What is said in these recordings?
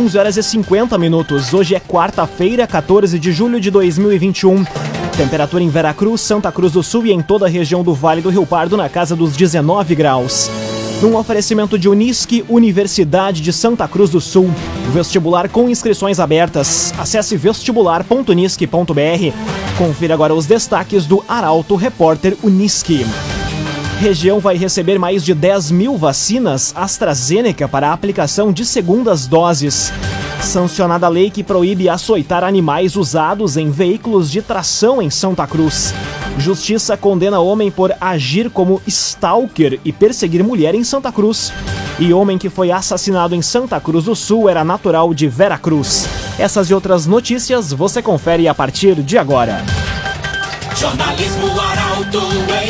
11 horas e 50 minutos. Hoje é quarta-feira, 14 de julho de 2021. Temperatura em Veracruz, Santa Cruz do Sul e em toda a região do Vale do Rio Pardo na casa dos 19 graus. Num oferecimento de Unisque, Universidade de Santa Cruz do Sul. Vestibular com inscrições abertas. Acesse vestibular.unisque.br. Confira agora os destaques do Arauto Repórter Unisque região vai receber mais de 10 mil vacinas AstraZeneca para aplicação de segundas doses. Sancionada a lei que proíbe açoitar animais usados em veículos de tração em Santa Cruz. Justiça condena homem por agir como stalker e perseguir mulher em Santa Cruz. E homem que foi assassinado em Santa Cruz do Sul era natural de Veracruz. Essas e outras notícias você confere a partir de agora. Jornalismo Arauto em.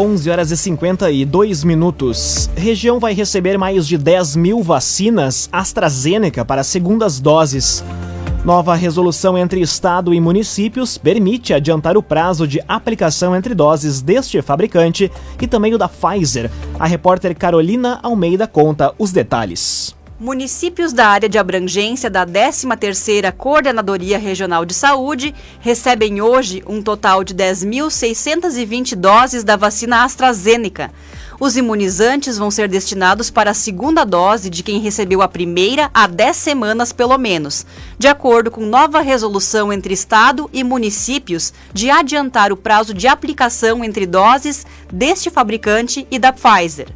11 horas e 52 minutos. Região vai receber mais de 10 mil vacinas AstraZeneca para segundas doses. Nova resolução entre Estado e municípios permite adiantar o prazo de aplicação entre doses deste fabricante e também o da Pfizer. A repórter Carolina Almeida conta os detalhes. Municípios da área de abrangência da 13ª Coordenadoria Regional de Saúde recebem hoje um total de 10.620 doses da vacina AstraZeneca. Os imunizantes vão ser destinados para a segunda dose de quem recebeu a primeira há 10 semanas pelo menos, de acordo com nova resolução entre Estado e municípios de adiantar o prazo de aplicação entre doses deste fabricante e da Pfizer.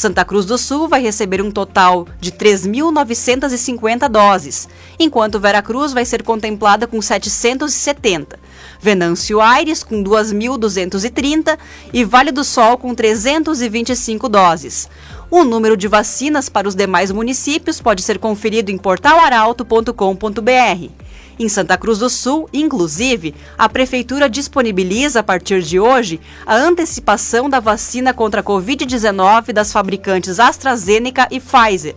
Santa Cruz do Sul vai receber um total de 3.950 doses, enquanto Veracruz vai ser contemplada com 770. Venâncio Aires com 2.230 e Vale do Sol com 325 doses. O número de vacinas para os demais municípios pode ser conferido em portalaralto.com.br. Em Santa Cruz do Sul, inclusive, a Prefeitura disponibiliza a partir de hoje a antecipação da vacina contra a Covid-19 das fabricantes AstraZeneca e Pfizer.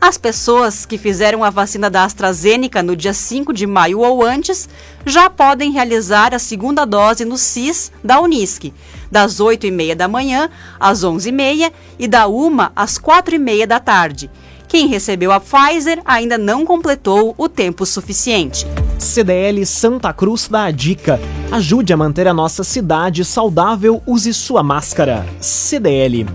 As pessoas que fizeram a vacina da AstraZeneca no dia 5 de maio ou antes já podem realizar a segunda dose no CIS da Unisc, das 8h30 da manhã às 11h30 e da 1 às 4h30 da tarde. Quem recebeu a Pfizer ainda não completou o tempo suficiente. CDL Santa Cruz dá a dica. Ajude a manter a nossa cidade saudável, use sua máscara. CDL.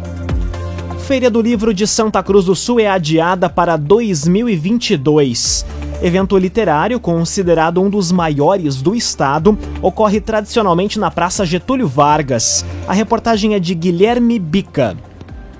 Feira do Livro de Santa Cruz do Sul é adiada para 2022. Evento literário, considerado um dos maiores do estado, ocorre tradicionalmente na Praça Getúlio Vargas. A reportagem é de Guilherme Bica.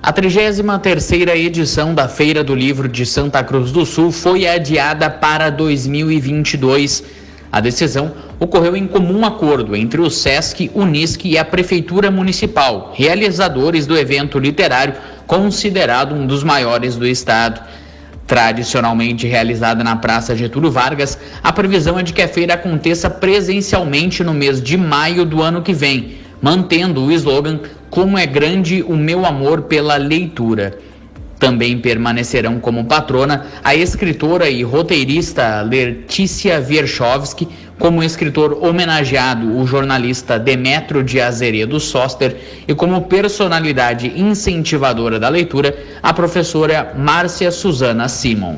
A 33ª edição da Feira do Livro de Santa Cruz do Sul foi adiada para 2022. A decisão ocorreu em comum acordo entre o SESC, Unisc e a Prefeitura Municipal, realizadores do evento literário considerado um dos maiores do estado. Tradicionalmente realizada na Praça Getúlio Vargas, a previsão é de que a feira aconteça presencialmente no mês de maio do ano que vem, mantendo o slogan como é grande o meu amor pela leitura. Também permanecerão como patrona a escritora e roteirista Letícia Wierchowski, como escritor homenageado o jornalista Demetrio de Azeredo Soster e como personalidade incentivadora da leitura a professora Márcia Suzana Simon.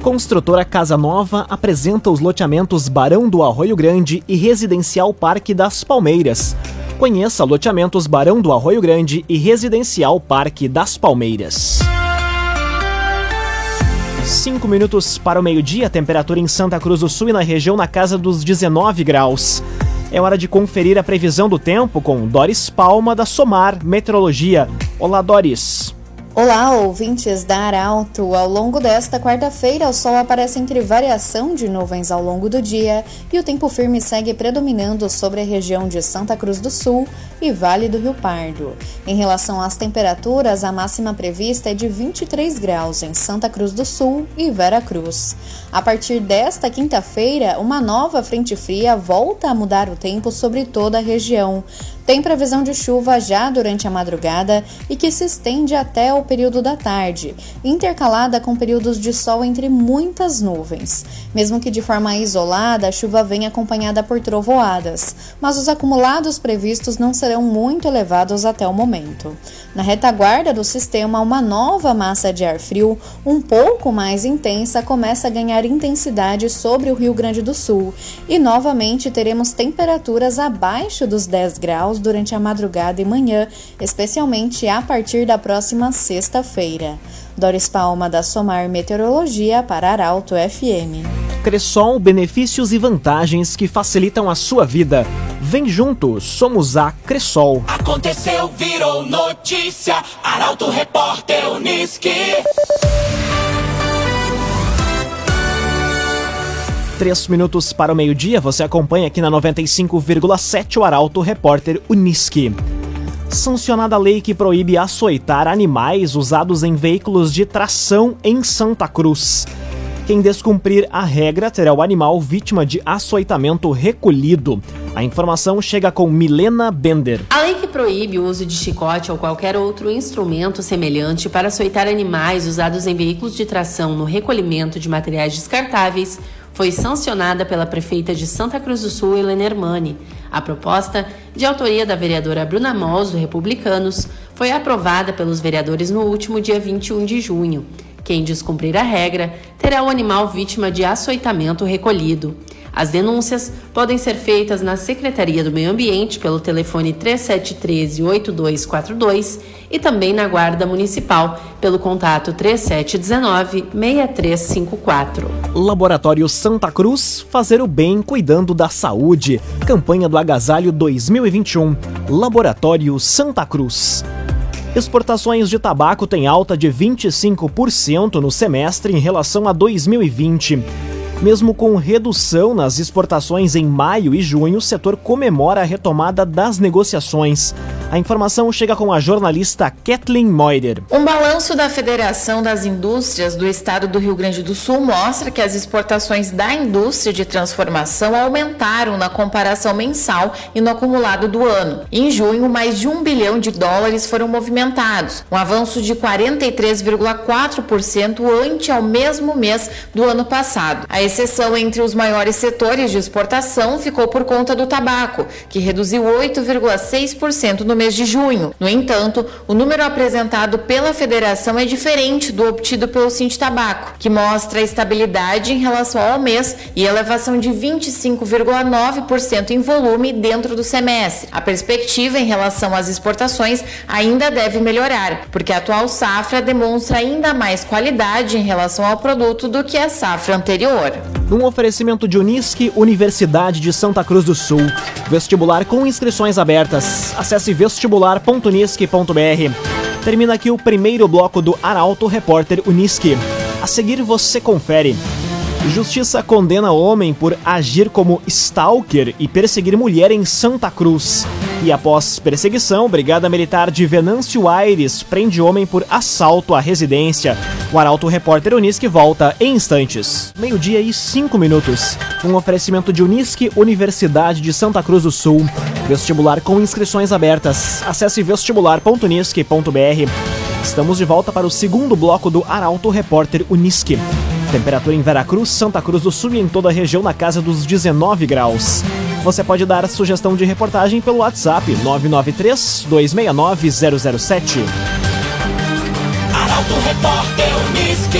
Construtora Casa Nova apresenta os loteamentos Barão do Arroio Grande e Residencial Parque das Palmeiras. Conheça loteamentos Barão do Arroio Grande e Residencial Parque das Palmeiras. Cinco minutos para o meio-dia, temperatura em Santa Cruz do Sul e na região na casa dos 19 graus. É hora de conferir a previsão do tempo com Doris Palma da Somar Meteorologia. Olá, Doris. Olá, ouvintes da Arauto. Ao longo desta quarta-feira, o sol aparece entre variação de nuvens ao longo do dia e o tempo firme segue predominando sobre a região de Santa Cruz do Sul e Vale do Rio Pardo. Em relação às temperaturas, a máxima prevista é de 23 graus em Santa Cruz do Sul e Vera Cruz. A partir desta quinta-feira, uma nova frente fria volta a mudar o tempo sobre toda a região. Tem previsão de chuva já durante a madrugada e que se estende até o período da tarde, intercalada com períodos de sol entre muitas nuvens. Mesmo que de forma isolada, a chuva vem acompanhada por trovoadas, mas os acumulados previstos não serão muito elevados até o momento. Na retaguarda do sistema, uma nova massa de ar frio, um pouco mais intensa, começa a ganhar intensidade sobre o Rio Grande do Sul e novamente teremos temperaturas abaixo dos 10 graus durante a madrugada e manhã, especialmente a partir da próxima sexta-feira. Doris Palma, da Somar Meteorologia, para Arauto FM. Cressol, benefícios e vantagens que facilitam a sua vida. Vem junto, somos a Cressol. Aconteceu, virou notícia. Arauto Repórter Uniski. Três minutos para o meio-dia, você acompanha aqui na 95,7 o Arauto Repórter Uniski. Sancionada a lei que proíbe açoitar animais usados em veículos de tração em Santa Cruz. Quem descumprir a regra terá o animal vítima de açoitamento recolhido. A informação chega com Milena Bender. A lei que proíbe o uso de chicote ou qualquer outro instrumento semelhante para açoitar animais usados em veículos de tração no recolhimento de materiais descartáveis foi sancionada pela prefeita de Santa Cruz do Sul, Helena Hermani. A proposta, de autoria da vereadora Bruna Mols, do Republicanos, foi aprovada pelos vereadores no último dia 21 de junho. Quem descumprir a regra terá o animal vítima de açoitamento recolhido. As denúncias podem ser feitas na Secretaria do Meio Ambiente pelo telefone 3713-8242 e também na Guarda Municipal pelo contato 3719-6354. Laboratório Santa Cruz, fazer o bem cuidando da saúde. Campanha do Agasalho 2021. Laboratório Santa Cruz. Exportações de tabaco têm alta de 25% no semestre em relação a 2020. Mesmo com redução nas exportações em maio e junho, o setor comemora a retomada das negociações. A informação chega com a jornalista Kathleen Moider. Um balanço da Federação das Indústrias do Estado do Rio Grande do Sul mostra que as exportações da indústria de transformação aumentaram na comparação mensal e no acumulado do ano. Em junho, mais de um bilhão de dólares foram movimentados, um avanço de 43,4% ante ao mesmo mês do ano passado. A exceção entre os maiores setores de exportação ficou por conta do tabaco, que reduziu 8,6% no mês de junho. No entanto, o número apresentado pela federação é diferente do obtido pelo Cinti Tabaco, que mostra estabilidade em relação ao mês e elevação de 25,9% em volume dentro do semestre. A perspectiva em relação às exportações ainda deve melhorar, porque a atual safra demonstra ainda mais qualidade em relação ao produto do que a safra anterior. Um oferecimento de Unisque, Universidade de Santa Cruz do Sul. Vestibular com inscrições abertas. Acesse vestibular.unisque.br. Termina aqui o primeiro bloco do Arauto Repórter Unisque. A seguir você confere. Justiça condena homem por agir como stalker e perseguir mulher em Santa Cruz. E após perseguição, Brigada Militar de Venâncio Aires prende homem por assalto à residência. O Arauto Repórter Unisque volta em instantes. Meio-dia e cinco minutos. Um oferecimento de Unisque, Universidade de Santa Cruz do Sul. Vestibular com inscrições abertas. Acesse vestibular.unisque.br. Estamos de volta para o segundo bloco do Arauto Repórter Unisque. Temperatura em Veracruz, Santa Cruz do Sul e em toda a região na casa dos 19 graus. Você pode dar sugestão de reportagem pelo WhatsApp 993 269 007. Arauto Repórter Uniski.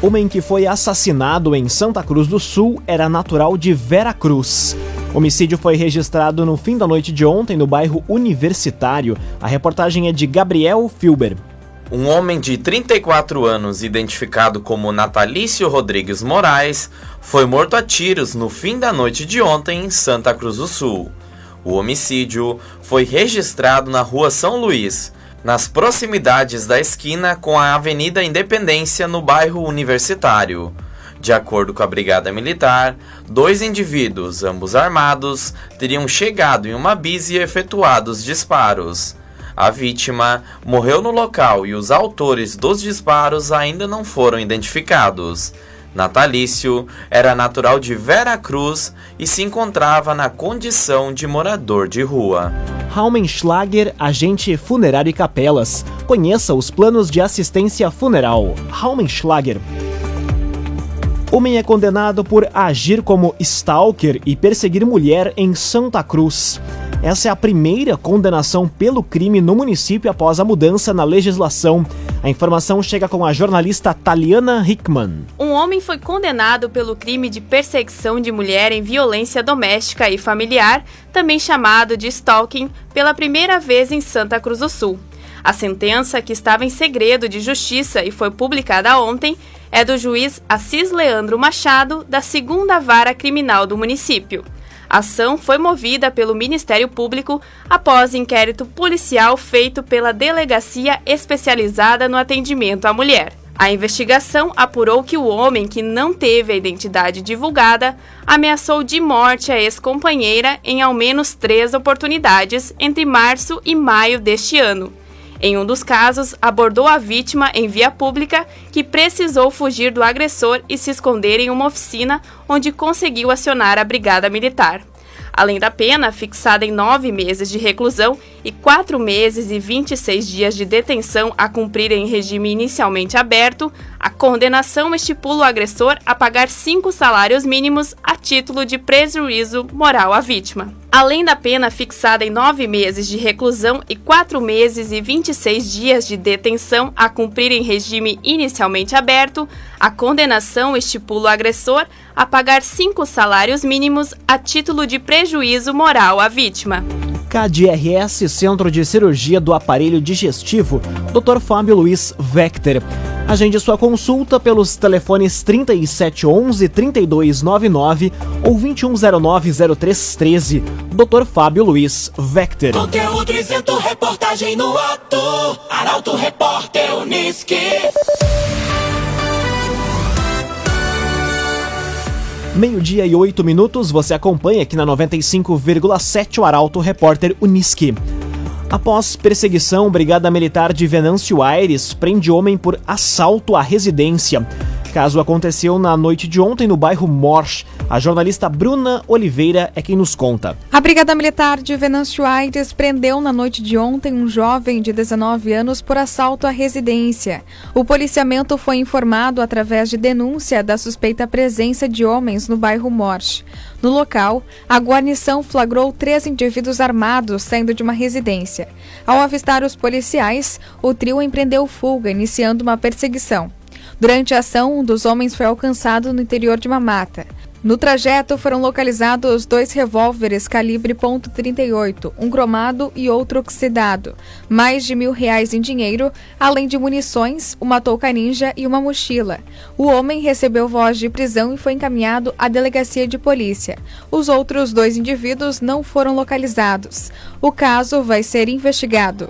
Homem que foi assassinado em Santa Cruz do Sul era natural de Veracruz. O homicídio foi registrado no fim da noite de ontem no bairro Universitário. A reportagem é de Gabriel Filber. Um homem de 34 anos, identificado como Natalício Rodrigues Moraes, foi morto a tiros no fim da noite de ontem em Santa Cruz do Sul. O homicídio foi registrado na rua São Luís, nas proximidades da esquina com a Avenida Independência, no bairro Universitário. De acordo com a Brigada Militar, dois indivíduos, ambos armados, teriam chegado em uma bis e efetuado os disparos. A vítima morreu no local e os autores dos disparos ainda não foram identificados. Natalício era natural de Vera Cruz e se encontrava na condição de morador de rua. Raumenschlager, agente funerário e capelas. Conheça os planos de assistência funeral. Raumenschlager. Homem é condenado por agir como stalker e perseguir mulher em Santa Cruz. Essa é a primeira condenação pelo crime no município após a mudança na legislação. A informação chega com a jornalista Taliana Hickman. Um homem foi condenado pelo crime de perseguição de mulher em violência doméstica e familiar, também chamado de stalking, pela primeira vez em Santa Cruz do Sul. A sentença, que estava em segredo de justiça e foi publicada ontem, é do juiz Assis Leandro Machado, da segunda vara criminal do município. A ação foi movida pelo Ministério Público após inquérito policial feito pela Delegacia Especializada no Atendimento à Mulher. A investigação apurou que o homem, que não teve a identidade divulgada, ameaçou de morte a ex-companheira em ao menos três oportunidades entre março e maio deste ano. Em um dos casos, abordou a vítima em via pública, que precisou fugir do agressor e se esconder em uma oficina, onde conseguiu acionar a brigada militar. Além da pena, fixada em nove meses de reclusão e quatro meses e 26 dias de detenção a cumprir em regime inicialmente aberto, a condenação estipula o agressor a pagar cinco salários mínimos a título de prejuízo moral à vítima. Além da pena fixada em nove meses de reclusão e quatro meses e 26 dias de detenção a cumprir em regime inicialmente aberto, a condenação estipula o agressor a pagar cinco salários mínimos a título de prejuízo moral à vítima. KDRS Centro de Cirurgia do Aparelho Digestivo, Dr. Fábio Luiz Vector. Agende sua consulta pelos telefones 3711-3299 ou 2109-0313. Dr. Fábio Luiz Vector. Conteúdo isento, reportagem no ato. Arauto Repórter Uniski. Meio-dia e oito minutos, você acompanha aqui na 95,7 o Arauto Repórter Uniski. Após perseguição, Brigada Militar de Venâncio Aires prende homem por assalto à residência. Caso aconteceu na noite de ontem no bairro Morsch. A jornalista Bruna Oliveira é quem nos conta. A Brigada Militar de Venâncio Aires prendeu na noite de ontem um jovem de 19 anos por assalto à residência. O policiamento foi informado através de denúncia da suspeita presença de homens no bairro Morsch. No local, a guarnição flagrou três indivíduos armados saindo de uma residência. Ao avistar os policiais, o trio empreendeu fuga, iniciando uma perseguição. Durante a ação, um dos homens foi alcançado no interior de uma mata. No trajeto foram localizados dois revólveres calibre .38, um cromado e outro oxidado, mais de mil reais em dinheiro, além de munições, uma touca ninja e uma mochila. O homem recebeu voz de prisão e foi encaminhado à delegacia de polícia. Os outros dois indivíduos não foram localizados. O caso vai ser investigado.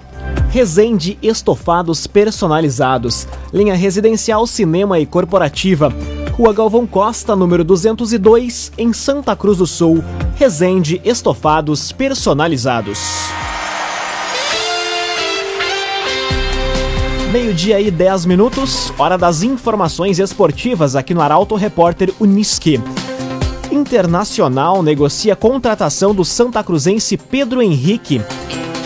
Resende Estofados Personalizados, linha residencial, cinema e corporativa. Rua Galvão Costa, número 202, em Santa Cruz do Sul. Resende Estofados Personalizados. Meio-dia e 10 minutos, hora das informações esportivas aqui no Arauto Repórter Uniski. Internacional negocia contratação do Santa Cruzense Pedro Henrique.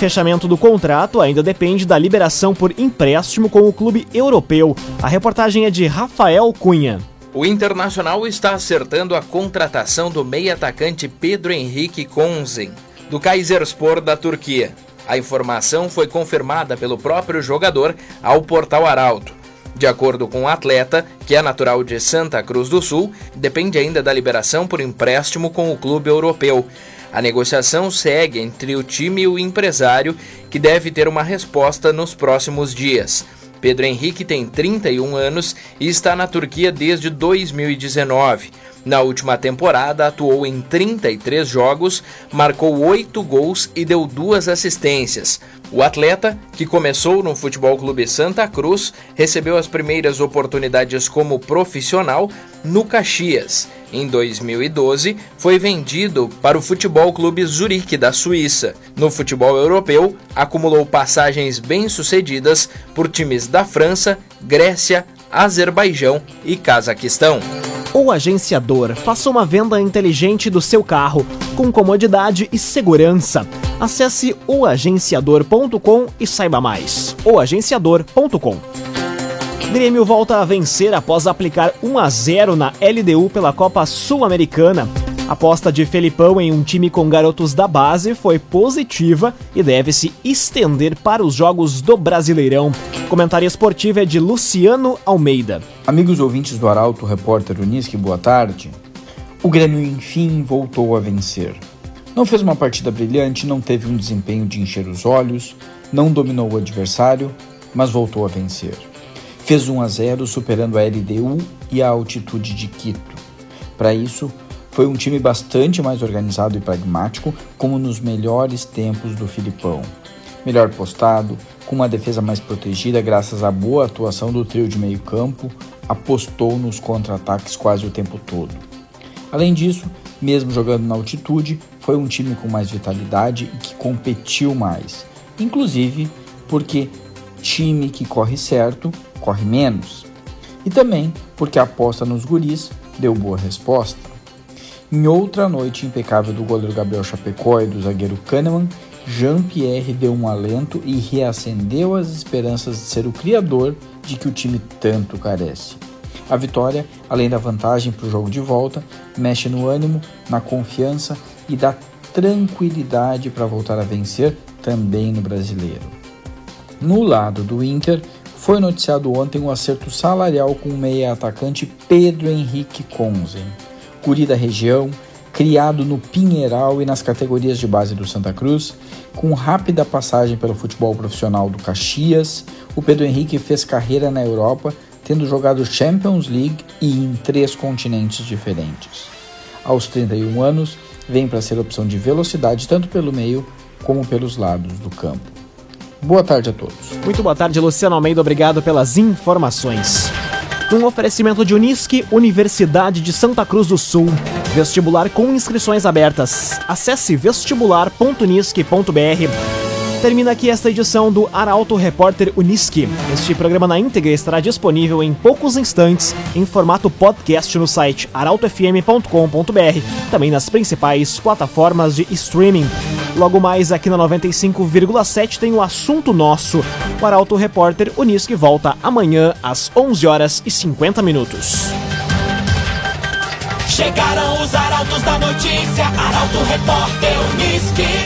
Fechamento do contrato ainda depende da liberação por empréstimo com o clube europeu. A reportagem é de Rafael Cunha. O Internacional está acertando a contratação do meio-atacante Pedro Henrique Konzen, do Kayserispor da Turquia. A informação foi confirmada pelo próprio jogador ao portal Arauto. De acordo com o atleta, que é natural de Santa Cruz do Sul, depende ainda da liberação por empréstimo com o clube europeu. A negociação segue entre o time e o empresário, que deve ter uma resposta nos próximos dias. Pedro Henrique tem 31 anos e está na Turquia desde 2019. Na última temporada, atuou em 33 jogos, marcou 8 gols e deu duas assistências. O atleta, que começou no Futebol Clube Santa Cruz, recebeu as primeiras oportunidades como profissional no Caxias. Em 2012, foi vendido para o Futebol Clube Zurique da Suíça. No futebol europeu, acumulou passagens bem-sucedidas por times da França, Grécia, Azerbaijão e Cazaquistão. O agenciador faça uma venda inteligente do seu carro com comodidade e segurança. Acesse oagenciador.com e saiba mais. oagenciador.com Grêmio volta a vencer após aplicar 1 a 0 na LDU pela Copa Sul-Americana. A aposta de Felipão em um time com garotos da base foi positiva e deve se estender para os jogos do Brasileirão. Comentário esportivo é de Luciano Almeida. Amigos ouvintes do Arauto, repórter Unisque, boa tarde. O Grêmio enfim voltou a vencer. Não fez uma partida brilhante, não teve um desempenho de encher os olhos, não dominou o adversário, mas voltou a vencer. Fez 1 a 0, superando a LDU e a altitude de Quito. Para isso, foi um time bastante mais organizado e pragmático, como nos melhores tempos do Filipão. Melhor postado, com uma defesa mais protegida graças à boa atuação do trio de meio-campo, apostou nos contra-ataques quase o tempo todo. Além disso, mesmo jogando na altitude, foi um time com mais vitalidade e que competiu mais, inclusive porque time que corre certo corre menos. E também porque a aposta nos guris deu boa resposta. Em outra noite impecável do goleiro Gabriel Chapecó e do zagueiro Kahneman, Jean-Pierre deu um alento e reacendeu as esperanças de ser o criador de que o time tanto carece. A vitória, além da vantagem para o jogo de volta, mexe no ânimo, na confiança e dá tranquilidade para voltar a vencer também no brasileiro. No lado do Inter, foi noticiado ontem um acerto salarial com o meia atacante Pedro Henrique Conzen, guri da região, criado no Pinheiral e nas categorias de base do Santa Cruz, com rápida passagem pelo futebol profissional do Caxias, o Pedro Henrique fez carreira na Europa, tendo jogado Champions League e em três continentes diferentes. Aos 31 anos, vem para ser opção de velocidade tanto pelo meio como pelos lados do campo. Boa tarde a todos. Muito boa tarde, Luciano Almeida. Obrigado pelas informações. Um oferecimento de Unisque, Universidade de Santa Cruz do Sul. Vestibular com inscrições abertas. Acesse vestibular.unisque.br. Termina aqui esta edição do Arauto Repórter Unisque. Este programa na íntegra estará disponível em poucos instantes em formato podcast no site arautofm.com.br, também nas principais plataformas de streaming. Logo mais aqui na 95,7 tem o assunto nosso. O Arauto Repórter Unisque volta amanhã às 11 horas e 50 minutos. Chegaram os arautos da notícia, Arauto Repórter Unisque.